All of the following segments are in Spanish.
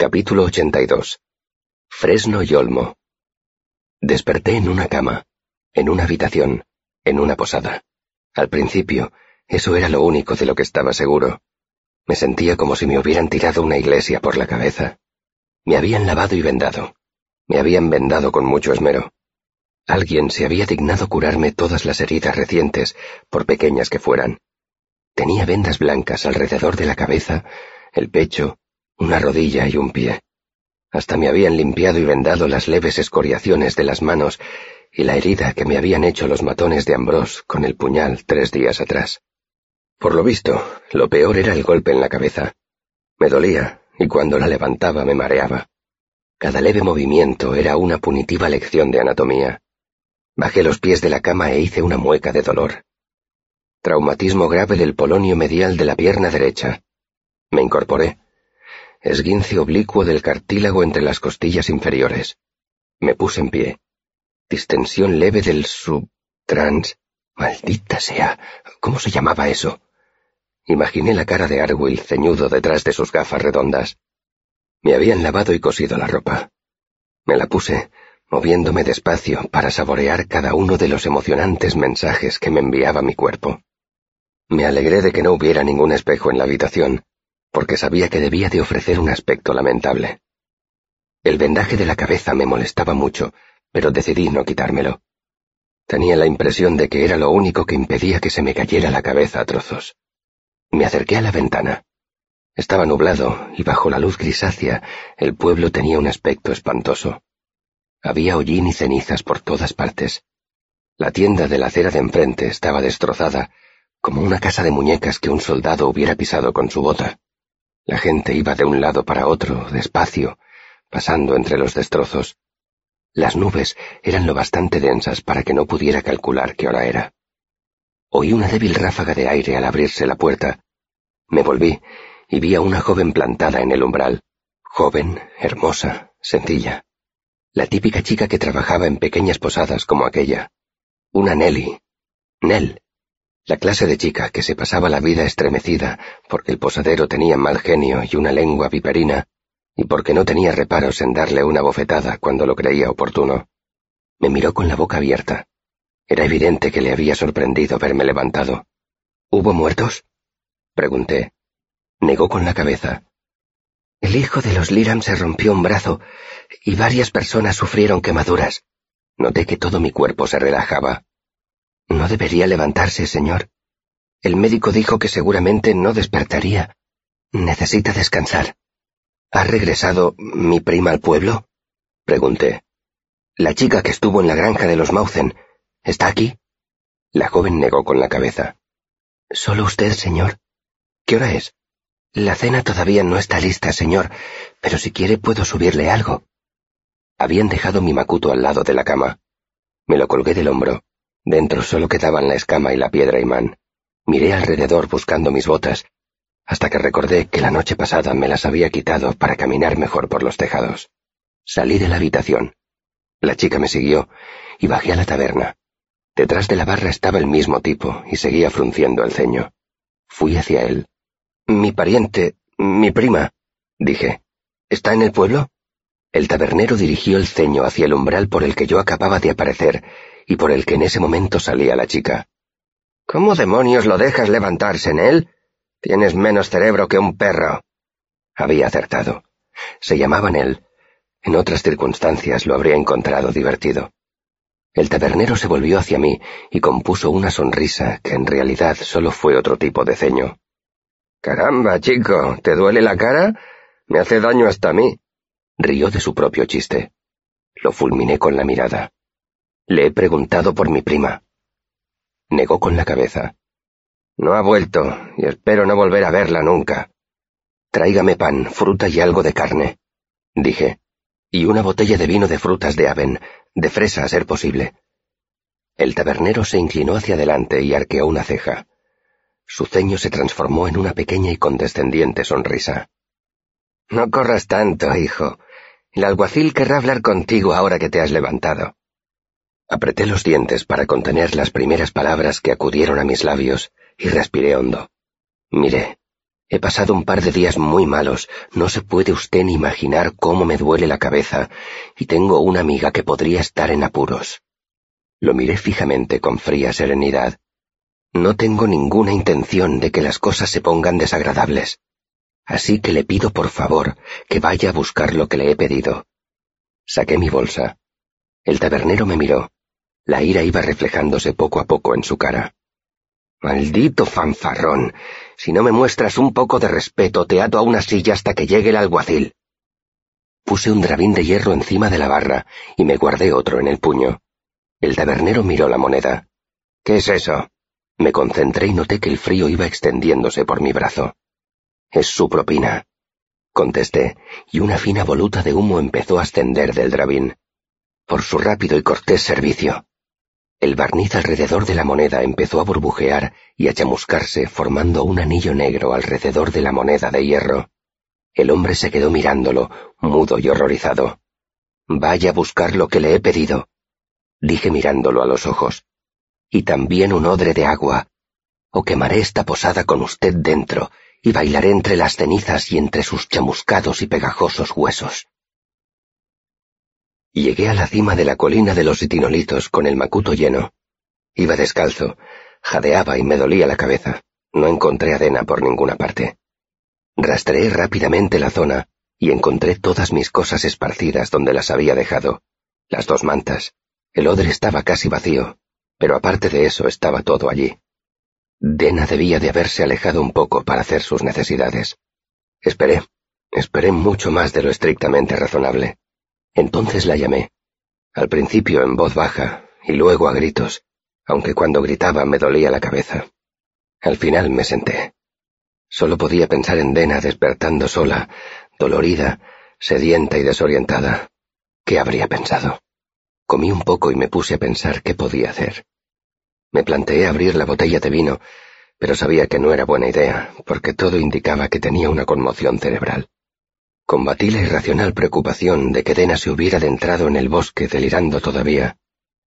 Capítulo 82. Fresno y Olmo. Desperté en una cama, en una habitación, en una posada. Al principio, eso era lo único de lo que estaba seguro. Me sentía como si me hubieran tirado una iglesia por la cabeza. Me habían lavado y vendado. Me habían vendado con mucho esmero. Alguien se había dignado curarme todas las heridas recientes, por pequeñas que fueran. Tenía vendas blancas alrededor de la cabeza, el pecho, una rodilla y un pie. Hasta me habían limpiado y vendado las leves escoriaciones de las manos y la herida que me habían hecho los matones de Ambrose con el puñal tres días atrás. Por lo visto, lo peor era el golpe en la cabeza. Me dolía, y cuando la levantaba me mareaba. Cada leve movimiento era una punitiva lección de anatomía. Bajé los pies de la cama e hice una mueca de dolor. Traumatismo grave del polonio medial de la pierna derecha. Me incorporé esguince oblicuo del cartílago entre las costillas inferiores. Me puse en pie. Distensión leve del subtrans. Maldita sea. ¿Cómo se llamaba eso? Imaginé la cara de Arwill ceñudo detrás de sus gafas redondas. Me habían lavado y cosido la ropa. Me la puse, moviéndome despacio para saborear cada uno de los emocionantes mensajes que me enviaba mi cuerpo. Me alegré de que no hubiera ningún espejo en la habitación, porque sabía que debía de ofrecer un aspecto lamentable. El vendaje de la cabeza me molestaba mucho, pero decidí no quitármelo. Tenía la impresión de que era lo único que impedía que se me cayera la cabeza a trozos. Me acerqué a la ventana. Estaba nublado y bajo la luz grisácea el pueblo tenía un aspecto espantoso. Había hollín y cenizas por todas partes. La tienda de la acera de enfrente estaba destrozada, como una casa de muñecas que un soldado hubiera pisado con su bota. La gente iba de un lado para otro, despacio, pasando entre los destrozos. Las nubes eran lo bastante densas para que no pudiera calcular qué hora era. Oí una débil ráfaga de aire al abrirse la puerta. Me volví y vi a una joven plantada en el umbral. Joven, hermosa, sencilla. La típica chica que trabajaba en pequeñas posadas como aquella. Una Nelly. Nell la clase de chica que se pasaba la vida estremecida porque el posadero tenía mal genio y una lengua viperina, y porque no tenía reparos en darle una bofetada cuando lo creía oportuno. Me miró con la boca abierta. Era evidente que le había sorprendido verme levantado. ¿Hubo muertos? Pregunté. Negó con la cabeza. El hijo de los Liram se rompió un brazo y varias personas sufrieron quemaduras. Noté que todo mi cuerpo se relajaba. No debería levantarse, señor. El médico dijo que seguramente no despertaría. Necesita descansar. ¿Ha regresado mi prima al pueblo? Pregunté. La chica que estuvo en la granja de los Mauzen. ¿Está aquí? La joven negó con la cabeza. Solo usted, señor. ¿Qué hora es? La cena todavía no está lista, señor, pero si quiere puedo subirle algo. Habían dejado mi macuto al lado de la cama. Me lo colgué del hombro. Dentro solo quedaban la escama y la piedra imán. Miré alrededor buscando mis botas, hasta que recordé que la noche pasada me las había quitado para caminar mejor por los tejados. Salí de la habitación. La chica me siguió y bajé a la taberna. Detrás de la barra estaba el mismo tipo y seguía frunciendo el ceño. Fui hacia él. Mi pariente, mi prima, dije. ¿Está en el pueblo? El tabernero dirigió el ceño hacia el umbral por el que yo acababa de aparecer y por el que en ese momento salía la chica. ¿Cómo demonios lo dejas levantarse en él? Tienes menos cerebro que un perro. Había acertado. Se llamaba Nell. En otras circunstancias lo habría encontrado divertido. El tabernero se volvió hacia mí y compuso una sonrisa que en realidad solo fue otro tipo de ceño. Caramba, chico, ¿te duele la cara? Me hace daño hasta a mí. Rió de su propio chiste. Lo fulminé con la mirada. Le he preguntado por mi prima. Negó con la cabeza. No ha vuelto, y espero no volver a verla nunca. Tráigame pan, fruta y algo de carne, dije, y una botella de vino de frutas de Aven, de fresa a ser posible. El tabernero se inclinó hacia adelante y arqueó una ceja. Su ceño se transformó en una pequeña y condescendiente sonrisa. No corras tanto, hijo. El alguacil querrá hablar contigo ahora que te has levantado. Apreté los dientes para contener las primeras palabras que acudieron a mis labios y respiré hondo. Miré. He pasado un par de días muy malos, no se puede usted ni imaginar cómo me duele la cabeza, y tengo una amiga que podría estar en apuros. Lo miré fijamente con fría serenidad. No tengo ninguna intención de que las cosas se pongan desagradables. Así que le pido por favor que vaya a buscar lo que le he pedido. Saqué mi bolsa. El tabernero me miró. La ira iba reflejándose poco a poco en su cara. Maldito fanfarrón. Si no me muestras un poco de respeto, te ato a una silla hasta que llegue el alguacil. Puse un drabín de hierro encima de la barra y me guardé otro en el puño. El tabernero miró la moneda. ¿Qué es eso? Me concentré y noté que el frío iba extendiéndose por mi brazo. Es su propina. Contesté, y una fina voluta de humo empezó a ascender del drabín. Por su rápido y cortés servicio. El barniz alrededor de la moneda empezó a burbujear y a chamuscarse formando un anillo negro alrededor de la moneda de hierro. El hombre se quedó mirándolo, mudo y horrorizado. Vaya a buscar lo que le he pedido, dije mirándolo a los ojos. Y también un odre de agua. O quemaré esta posada con usted dentro y bailaré entre las cenizas y entre sus chamuscados y pegajosos huesos. Llegué a la cima de la colina de los itinolitos con el macuto lleno. Iba descalzo, jadeaba y me dolía la cabeza. No encontré adena por ninguna parte. Rastreé rápidamente la zona y encontré todas mis cosas esparcidas donde las había dejado. Las dos mantas. El odre estaba casi vacío, pero aparte de eso estaba todo allí. Dena debía de haberse alejado un poco para hacer sus necesidades. Esperé, esperé mucho más de lo estrictamente razonable. Entonces la llamé. Al principio en voz baja y luego a gritos, aunque cuando gritaba me dolía la cabeza. Al final me senté. Solo podía pensar en Dena despertando sola, dolorida, sedienta y desorientada. ¿Qué habría pensado? Comí un poco y me puse a pensar qué podía hacer. Me planteé abrir la botella de vino, pero sabía que no era buena idea, porque todo indicaba que tenía una conmoción cerebral. Combatí la irracional preocupación de que Dena se hubiera adentrado en el bosque delirando todavía,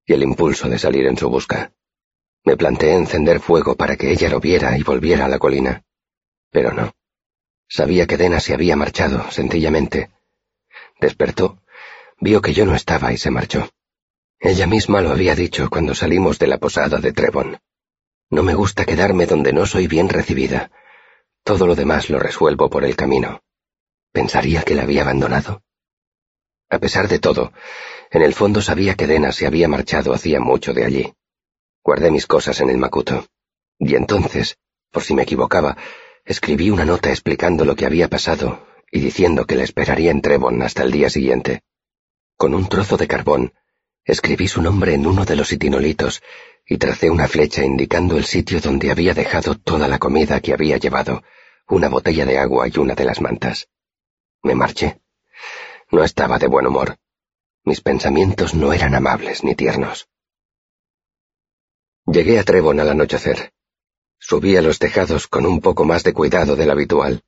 y el impulso de salir en su busca. Me planteé encender fuego para que ella lo viera y volviera a la colina. Pero no. Sabía que Dena se había marchado, sencillamente. Despertó, vio que yo no estaba y se marchó. Ella misma lo había dicho cuando salimos de la posada de Trevon. No me gusta quedarme donde no soy bien recibida. Todo lo demás lo resuelvo por el camino. ¿Pensaría que la había abandonado? A pesar de todo, en el fondo sabía que Dena se había marchado hacía mucho de allí. Guardé mis cosas en el macuto. Y entonces, por si me equivocaba, escribí una nota explicando lo que había pasado y diciendo que la esperaría en Trevon hasta el día siguiente. Con un trozo de carbón, escribí su nombre en uno de los itinolitos y tracé una flecha indicando el sitio donde había dejado toda la comida que había llevado, una botella de agua y una de las mantas. Me marché. No estaba de buen humor. Mis pensamientos no eran amables ni tiernos. Llegué a Trevon al anochecer. Subí a los tejados con un poco más de cuidado del habitual.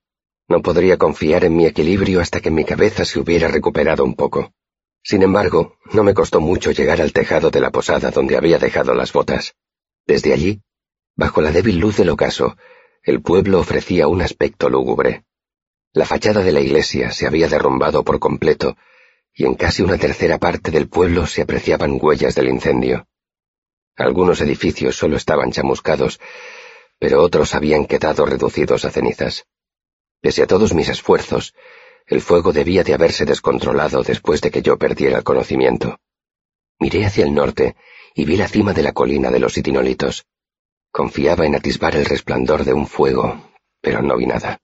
No podría confiar en mi equilibrio hasta que mi cabeza se hubiera recuperado un poco. Sin embargo, no me costó mucho llegar al tejado de la posada donde había dejado las botas. Desde allí, bajo la débil luz del ocaso, el pueblo ofrecía un aspecto lúgubre. La fachada de la iglesia se había derrumbado por completo, y en casi una tercera parte del pueblo se apreciaban huellas del incendio. Algunos edificios solo estaban chamuscados, pero otros habían quedado reducidos a cenizas. Pese a todos mis esfuerzos, el fuego debía de haberse descontrolado después de que yo perdiera el conocimiento. Miré hacia el norte y vi la cima de la colina de los itinolitos. Confiaba en atisbar el resplandor de un fuego, pero no vi nada.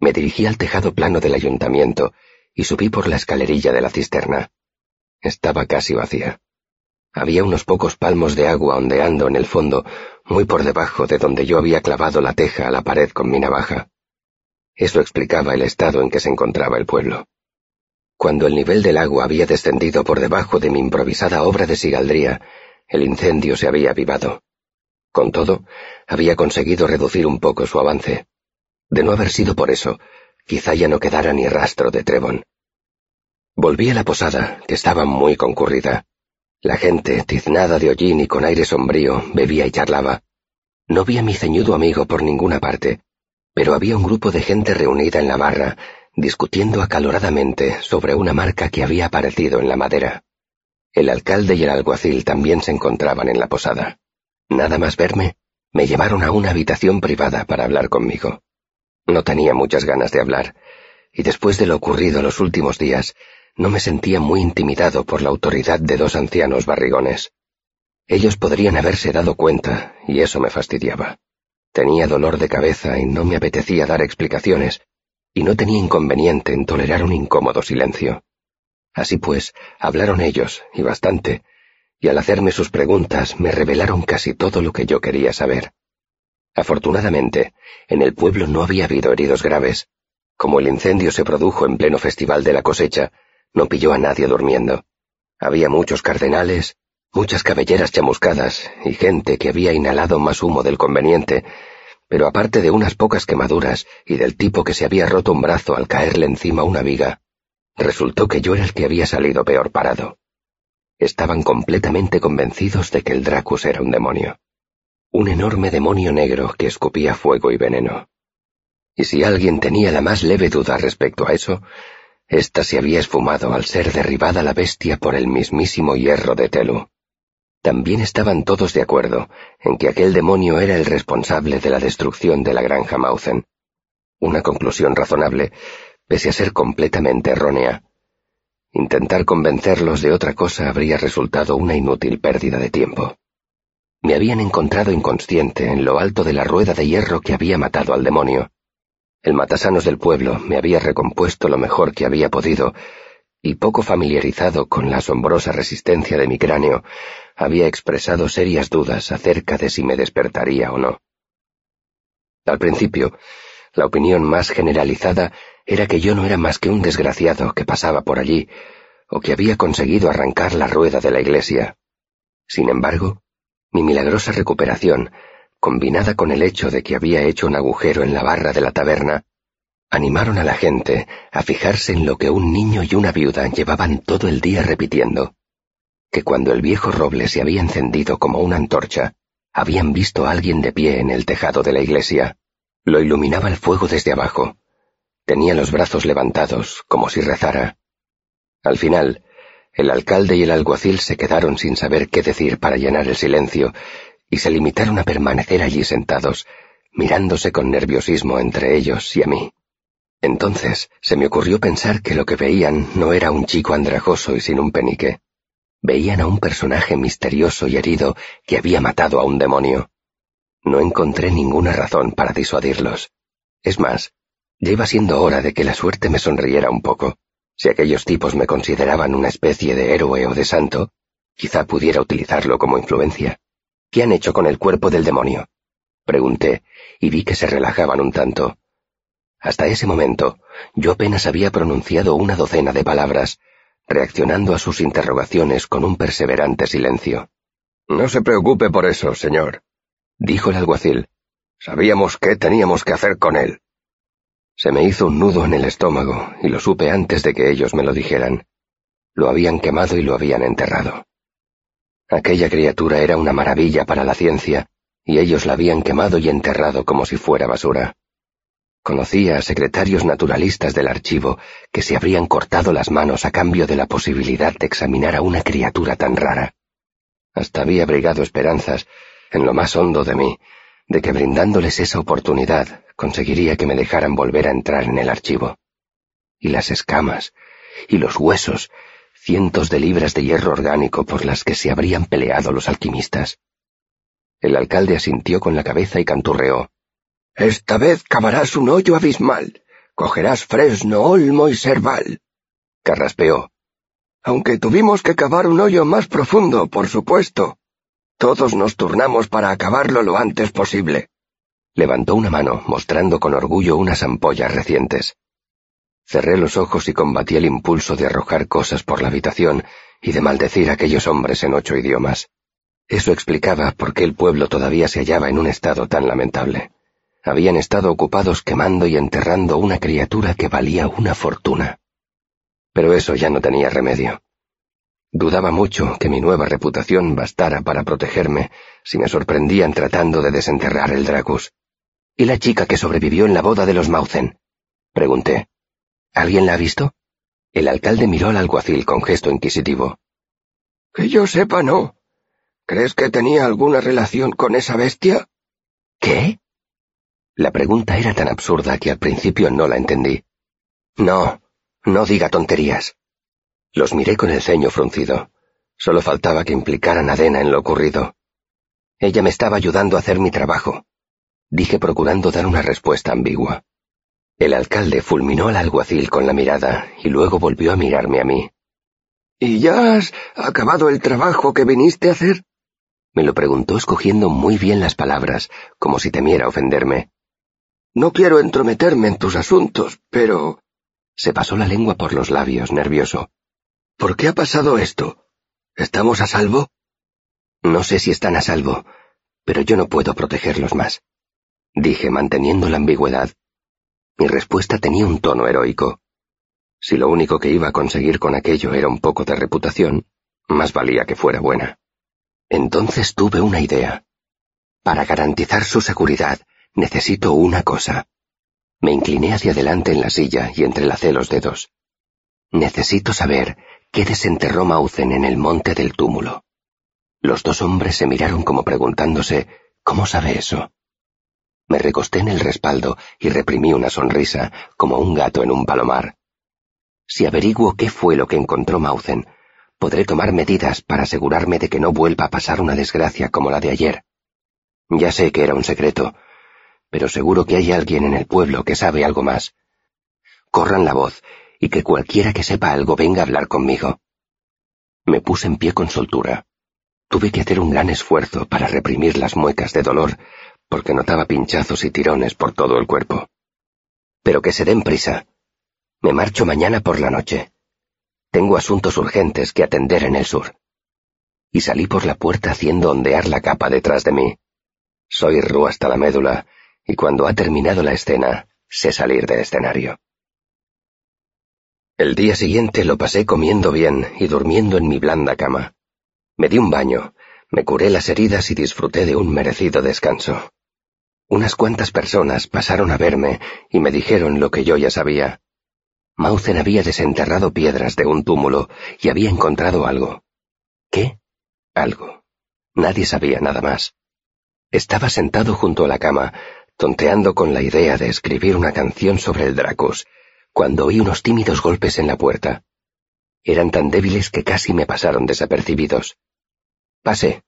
Me dirigí al tejado plano del ayuntamiento y subí por la escalerilla de la cisterna. Estaba casi vacía. Había unos pocos palmos de agua ondeando en el fondo, muy por debajo de donde yo había clavado la teja a la pared con mi navaja. Eso explicaba el estado en que se encontraba el pueblo. Cuando el nivel del agua había descendido por debajo de mi improvisada obra de sigaldría, el incendio se había avivado. Con todo, había conseguido reducir un poco su avance. De no haber sido por eso, quizá ya no quedara ni rastro de Trevon. Volví a la posada, que estaba muy concurrida. La gente, tiznada de hollín y con aire sombrío, bebía y charlaba. No vi a mi ceñudo amigo por ninguna parte, pero había un grupo de gente reunida en la barra, discutiendo acaloradamente sobre una marca que había aparecido en la madera. El alcalde y el alguacil también se encontraban en la posada. Nada más verme, me llevaron a una habitación privada para hablar conmigo. No tenía muchas ganas de hablar, y después de lo ocurrido los últimos días, no me sentía muy intimidado por la autoridad de dos ancianos barrigones. Ellos podrían haberse dado cuenta, y eso me fastidiaba. Tenía dolor de cabeza y no me apetecía dar explicaciones, y no tenía inconveniente en tolerar un incómodo silencio. Así pues, hablaron ellos, y bastante, y al hacerme sus preguntas me revelaron casi todo lo que yo quería saber. Afortunadamente, en el pueblo no había habido heridos graves. Como el incendio se produjo en pleno festival de la cosecha, no pilló a nadie durmiendo. Había muchos cardenales, muchas cabelleras chamuscadas y gente que había inhalado más humo del conveniente, pero aparte de unas pocas quemaduras y del tipo que se había roto un brazo al caerle encima una viga, resultó que yo era el que había salido peor parado. Estaban completamente convencidos de que el Dracus era un demonio. Un enorme demonio negro que escupía fuego y veneno. Y si alguien tenía la más leve duda respecto a eso, ésta se había esfumado al ser derribada la bestia por el mismísimo hierro de Telu. También estaban todos de acuerdo en que aquel demonio era el responsable de la destrucción de la granja Mauzen. Una conclusión razonable, pese a ser completamente errónea. Intentar convencerlos de otra cosa habría resultado una inútil pérdida de tiempo. Me habían encontrado inconsciente en lo alto de la rueda de hierro que había matado al demonio. El matasanos del pueblo me había recompuesto lo mejor que había podido, y poco familiarizado con la asombrosa resistencia de mi cráneo, había expresado serias dudas acerca de si me despertaría o no. Al principio, la opinión más generalizada era que yo no era más que un desgraciado que pasaba por allí, o que había conseguido arrancar la rueda de la iglesia. Sin embargo, mi milagrosa recuperación, combinada con el hecho de que había hecho un agujero en la barra de la taberna, animaron a la gente a fijarse en lo que un niño y una viuda llevaban todo el día repitiendo, que cuando el viejo roble se había encendido como una antorcha, habían visto a alguien de pie en el tejado de la iglesia. Lo iluminaba el fuego desde abajo, Tenía los brazos levantados, como si rezara. Al final, el alcalde y el alguacil se quedaron sin saber qué decir para llenar el silencio, y se limitaron a permanecer allí sentados, mirándose con nerviosismo entre ellos y a mí. Entonces se me ocurrió pensar que lo que veían no era un chico andrajoso y sin un penique. Veían a un personaje misterioso y herido que había matado a un demonio. No encontré ninguna razón para disuadirlos. Es más, Lleva siendo hora de que la suerte me sonriera un poco. Si aquellos tipos me consideraban una especie de héroe o de santo, quizá pudiera utilizarlo como influencia. ¿Qué han hecho con el cuerpo del demonio? Pregunté, y vi que se relajaban un tanto. Hasta ese momento, yo apenas había pronunciado una docena de palabras, reaccionando a sus interrogaciones con un perseverante silencio. No se preocupe por eso, señor, dijo el alguacil. Sabíamos qué teníamos que hacer con él. Se me hizo un nudo en el estómago y lo supe antes de que ellos me lo dijeran. Lo habían quemado y lo habían enterrado. Aquella criatura era una maravilla para la ciencia, y ellos la habían quemado y enterrado como si fuera basura. Conocía a secretarios naturalistas del archivo que se habrían cortado las manos a cambio de la posibilidad de examinar a una criatura tan rara. Hasta había abrigado esperanzas, en lo más hondo de mí, de que brindándoles esa oportunidad conseguiría que me dejaran volver a entrar en el archivo. Y las escamas, y los huesos, cientos de libras de hierro orgánico por las que se habrían peleado los alquimistas. El alcalde asintió con la cabeza y canturreó. Esta vez cavarás un hoyo abismal. Cogerás fresno, olmo y serval. Carraspeó. Aunque tuvimos que cavar un hoyo más profundo, por supuesto. Todos nos turnamos para acabarlo lo antes posible. Levantó una mano, mostrando con orgullo unas ampollas recientes. Cerré los ojos y combatí el impulso de arrojar cosas por la habitación y de maldecir a aquellos hombres en ocho idiomas. Eso explicaba por qué el pueblo todavía se hallaba en un estado tan lamentable. Habían estado ocupados quemando y enterrando una criatura que valía una fortuna. Pero eso ya no tenía remedio. Dudaba mucho que mi nueva reputación bastara para protegerme si me sorprendían tratando de desenterrar el Dracus. ¿Y la chica que sobrevivió en la boda de los Mauzen? Pregunté. ¿Alguien la ha visto? El alcalde miró al alguacil con gesto inquisitivo. Que yo sepa, no. ¿Crees que tenía alguna relación con esa bestia? ¿Qué? La pregunta era tan absurda que al principio no la entendí. No, no diga tonterías. Los miré con el ceño fruncido. Solo faltaba que implicaran a Dena en lo ocurrido. Ella me estaba ayudando a hacer mi trabajo, dije procurando dar una respuesta ambigua. El alcalde fulminó al alguacil con la mirada y luego volvió a mirarme a mí. ¿Y ya has acabado el trabajo que viniste a hacer? Me lo preguntó escogiendo muy bien las palabras, como si temiera ofenderme. No quiero entrometerme en tus asuntos, pero... Se pasó la lengua por los labios, nervioso. ¿Por qué ha pasado esto? ¿Estamos a salvo? No sé si están a salvo, pero yo no puedo protegerlos más. Dije, manteniendo la ambigüedad. Mi respuesta tenía un tono heroico. Si lo único que iba a conseguir con aquello era un poco de reputación, más valía que fuera buena. Entonces tuve una idea. Para garantizar su seguridad, necesito una cosa. Me incliné hacia adelante en la silla y entrelacé los dedos. Necesito saber qué desenterró Mauzen en el monte del túmulo. Los dos hombres se miraron como preguntándose ¿Cómo sabe eso? Me recosté en el respaldo y reprimí una sonrisa, como un gato en un palomar. Si averiguo qué fue lo que encontró Mauzen, podré tomar medidas para asegurarme de que no vuelva a pasar una desgracia como la de ayer. Ya sé que era un secreto, pero seguro que hay alguien en el pueblo que sabe algo más. Corran la voz y que cualquiera que sepa algo venga a hablar conmigo. Me puse en pie con soltura. Tuve que hacer un gran esfuerzo para reprimir las muecas de dolor, porque notaba pinchazos y tirones por todo el cuerpo. Pero que se den prisa. Me marcho mañana por la noche. Tengo asuntos urgentes que atender en el sur. Y salí por la puerta haciendo ondear la capa detrás de mí. Soy ru hasta la médula, y cuando ha terminado la escena, sé salir del escenario. El día siguiente lo pasé comiendo bien y durmiendo en mi blanda cama. Me di un baño, me curé las heridas y disfruté de un merecido descanso. Unas cuantas personas pasaron a verme y me dijeron lo que yo ya sabía. Mauzen había desenterrado piedras de un túmulo y había encontrado algo. ¿Qué? Algo. Nadie sabía nada más. Estaba sentado junto a la cama, tonteando con la idea de escribir una canción sobre el Dracos, cuando oí unos tímidos golpes en la puerta. Eran tan débiles que casi me pasaron desapercibidos. Pasé.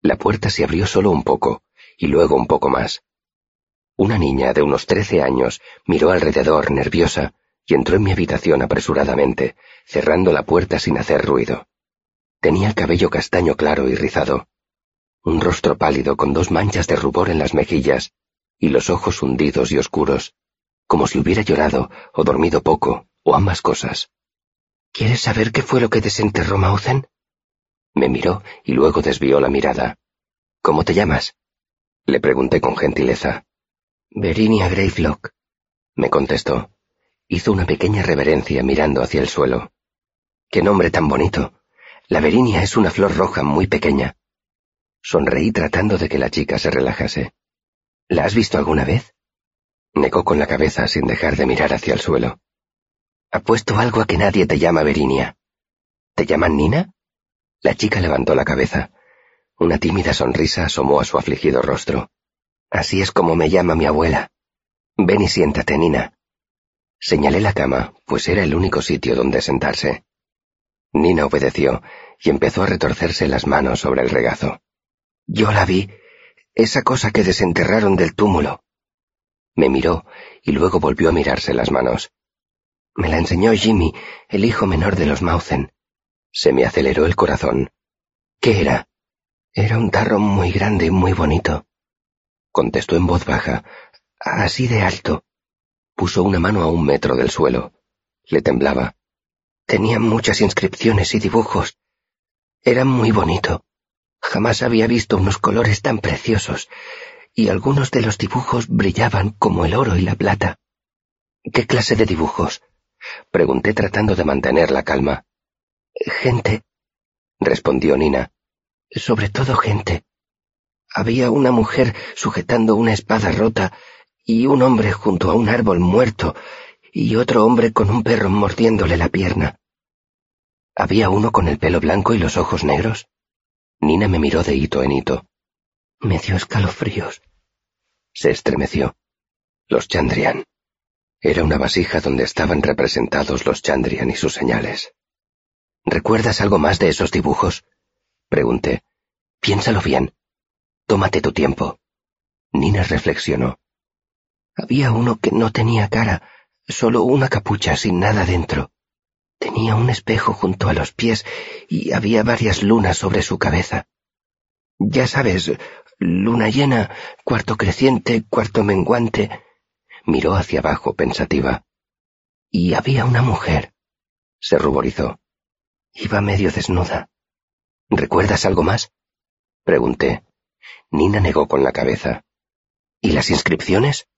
La puerta se abrió solo un poco, y luego un poco más. Una niña de unos trece años miró alrededor nerviosa y entró en mi habitación apresuradamente, cerrando la puerta sin hacer ruido. Tenía el cabello castaño claro y rizado, un rostro pálido con dos manchas de rubor en las mejillas y los ojos hundidos y oscuros, como si hubiera llorado o dormido poco, o ambas cosas. ¿Quieres saber qué fue lo que desenterró Mauzen? Me miró y luego desvió la mirada. ¿Cómo te llamas? Le pregunté con gentileza. Verinia Greyflock, me contestó. Hizo una pequeña reverencia mirando hacia el suelo. ¡Qué nombre tan bonito! La Verinia es una flor roja muy pequeña. Sonreí tratando de que la chica se relajase. ¿La has visto alguna vez? Negó con la cabeza sin dejar de mirar hacia el suelo. Apuesto algo a que nadie te llama Verinia. ¿Te llaman Nina? La chica levantó la cabeza. Una tímida sonrisa asomó a su afligido rostro. Así es como me llama mi abuela. Ven y siéntate, Nina. Señalé la cama, pues era el único sitio donde sentarse. Nina obedeció y empezó a retorcerse las manos sobre el regazo. Yo la vi, esa cosa que desenterraron del túmulo. Me miró y luego volvió a mirarse las manos. Me la enseñó Jimmy, el hijo menor de los Mauzen. Se me aceleró el corazón. ¿Qué era? Era un tarro muy grande y muy bonito. Contestó en voz baja, así de alto. Puso una mano a un metro del suelo. Le temblaba. Tenía muchas inscripciones y dibujos. Era muy bonito. Jamás había visto unos colores tan preciosos, y algunos de los dibujos brillaban como el oro y la plata. ¿Qué clase de dibujos? Pregunté tratando de mantener la calma. Gente, respondió Nina. Sobre todo gente. Había una mujer sujetando una espada rota y un hombre junto a un árbol muerto y otro hombre con un perro mordiéndole la pierna. ¿Había uno con el pelo blanco y los ojos negros? Nina me miró de hito en hito. Me dio escalofríos. Se estremeció. Los Chandrian. Era una vasija donde estaban representados los Chandrian y sus señales. ¿Recuerdas algo más de esos dibujos? Pregunté. Piénsalo bien. Tómate tu tiempo. Nina reflexionó. Había uno que no tenía cara, solo una capucha sin nada dentro. Tenía un espejo junto a los pies y había varias lunas sobre su cabeza. Ya sabes, luna llena, cuarto creciente, cuarto menguante. Miró hacia abajo pensativa. Y había una mujer. Se ruborizó. Iba medio desnuda. ¿Recuerdas algo más? Pregunté. Nina negó con la cabeza. ¿Y las inscripciones?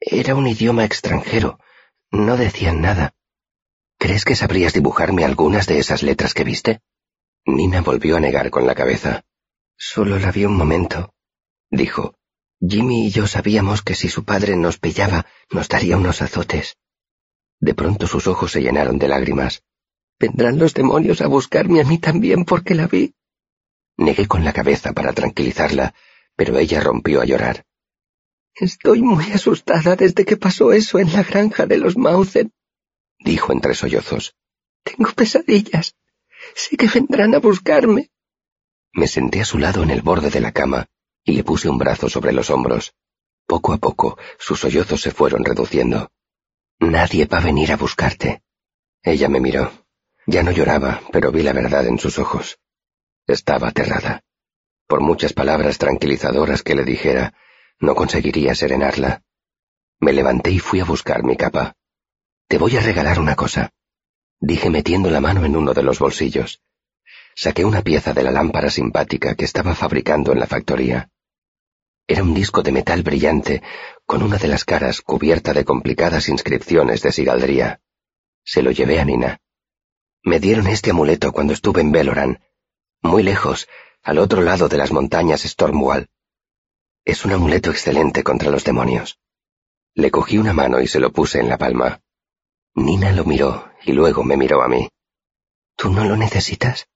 Era un idioma extranjero. No decían nada. ¿Crees que sabrías dibujarme algunas de esas letras que viste? Nina volvió a negar con la cabeza. Solo la vi un momento, dijo. Jimmy y yo sabíamos que si su padre nos pillaba, nos daría unos azotes. De pronto sus ojos se llenaron de lágrimas. Vendrán los demonios a buscarme a mí también porque la vi. Negué con la cabeza para tranquilizarla, pero ella rompió a llorar. Estoy muy asustada desde que pasó eso en la granja de los Mauzen, dijo entre sollozos. Tengo pesadillas. Sé que vendrán a buscarme. Me senté a su lado en el borde de la cama y le puse un brazo sobre los hombros. Poco a poco sus sollozos se fueron reduciendo. Nadie va a venir a buscarte. Ella me miró. Ya no lloraba, pero vi la verdad en sus ojos. Estaba aterrada. Por muchas palabras tranquilizadoras que le dijera, no conseguiría serenarla. Me levanté y fui a buscar mi capa. Te voy a regalar una cosa, dije metiendo la mano en uno de los bolsillos. Saqué una pieza de la lámpara simpática que estaba fabricando en la factoría. Era un disco de metal brillante, con una de las caras cubierta de complicadas inscripciones de sigaldría. Se lo llevé a Nina. Me dieron este amuleto cuando estuve en Beloran, muy lejos, al otro lado de las montañas Stormwall. Es un amuleto excelente contra los demonios. Le cogí una mano y se lo puse en la palma. Nina lo miró y luego me miró a mí. ¿Tú no lo necesitas?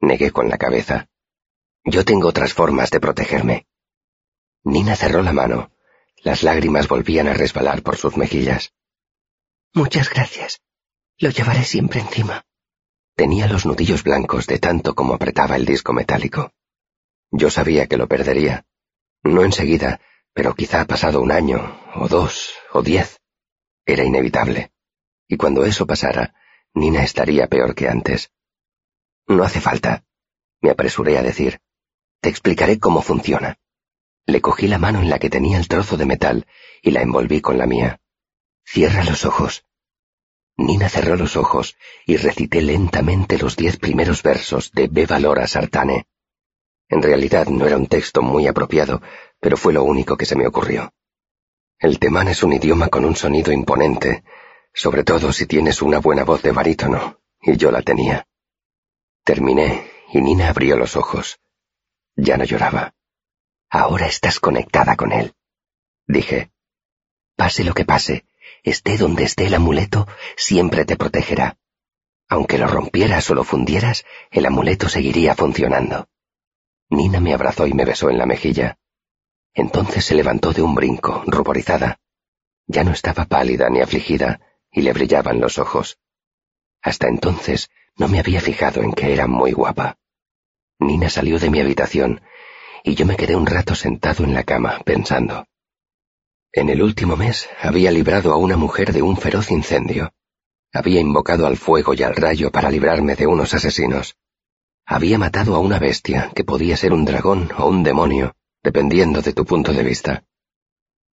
Negué con la cabeza. Yo tengo otras formas de protegerme. Nina cerró la mano. Las lágrimas volvían a resbalar por sus mejillas. Muchas gracias. Lo llevaré siempre encima. Tenía los nudillos blancos de tanto como apretaba el disco metálico. Yo sabía que lo perdería, no enseguida, pero quizá ha pasado un año, o dos, o diez. Era inevitable. Y cuando eso pasara, Nina estaría peor que antes. No hace falta, me apresuré a decir. Te explicaré cómo funciona. Le cogí la mano en la que tenía el trozo de metal y la envolví con la mía. Cierra los ojos. Nina cerró los ojos y recité lentamente los diez primeros versos de Bevalora Sartane. En realidad no era un texto muy apropiado, pero fue lo único que se me ocurrió. El temán es un idioma con un sonido imponente, sobre todo si tienes una buena voz de barítono, y yo la tenía. Terminé, y Nina abrió los ojos. Ya no lloraba. Ahora estás conectada con él, dije. Pase lo que pase, esté donde esté el amuleto, siempre te protegerá. Aunque lo rompieras o lo fundieras, el amuleto seguiría funcionando. Nina me abrazó y me besó en la mejilla. Entonces se levantó de un brinco, ruborizada. Ya no estaba pálida ni afligida, y le brillaban los ojos. Hasta entonces no me había fijado en que era muy guapa. Nina salió de mi habitación, y yo me quedé un rato sentado en la cama, pensando. En el último mes había librado a una mujer de un feroz incendio. Había invocado al fuego y al rayo para librarme de unos asesinos. Había matado a una bestia que podía ser un dragón o un demonio, dependiendo de tu punto de vista.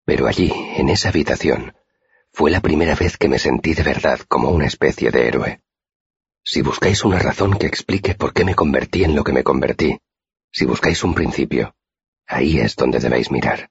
Pero allí, en esa habitación, fue la primera vez que me sentí de verdad como una especie de héroe. Si buscáis una razón que explique por qué me convertí en lo que me convertí, si buscáis un principio, ahí es donde debéis mirar.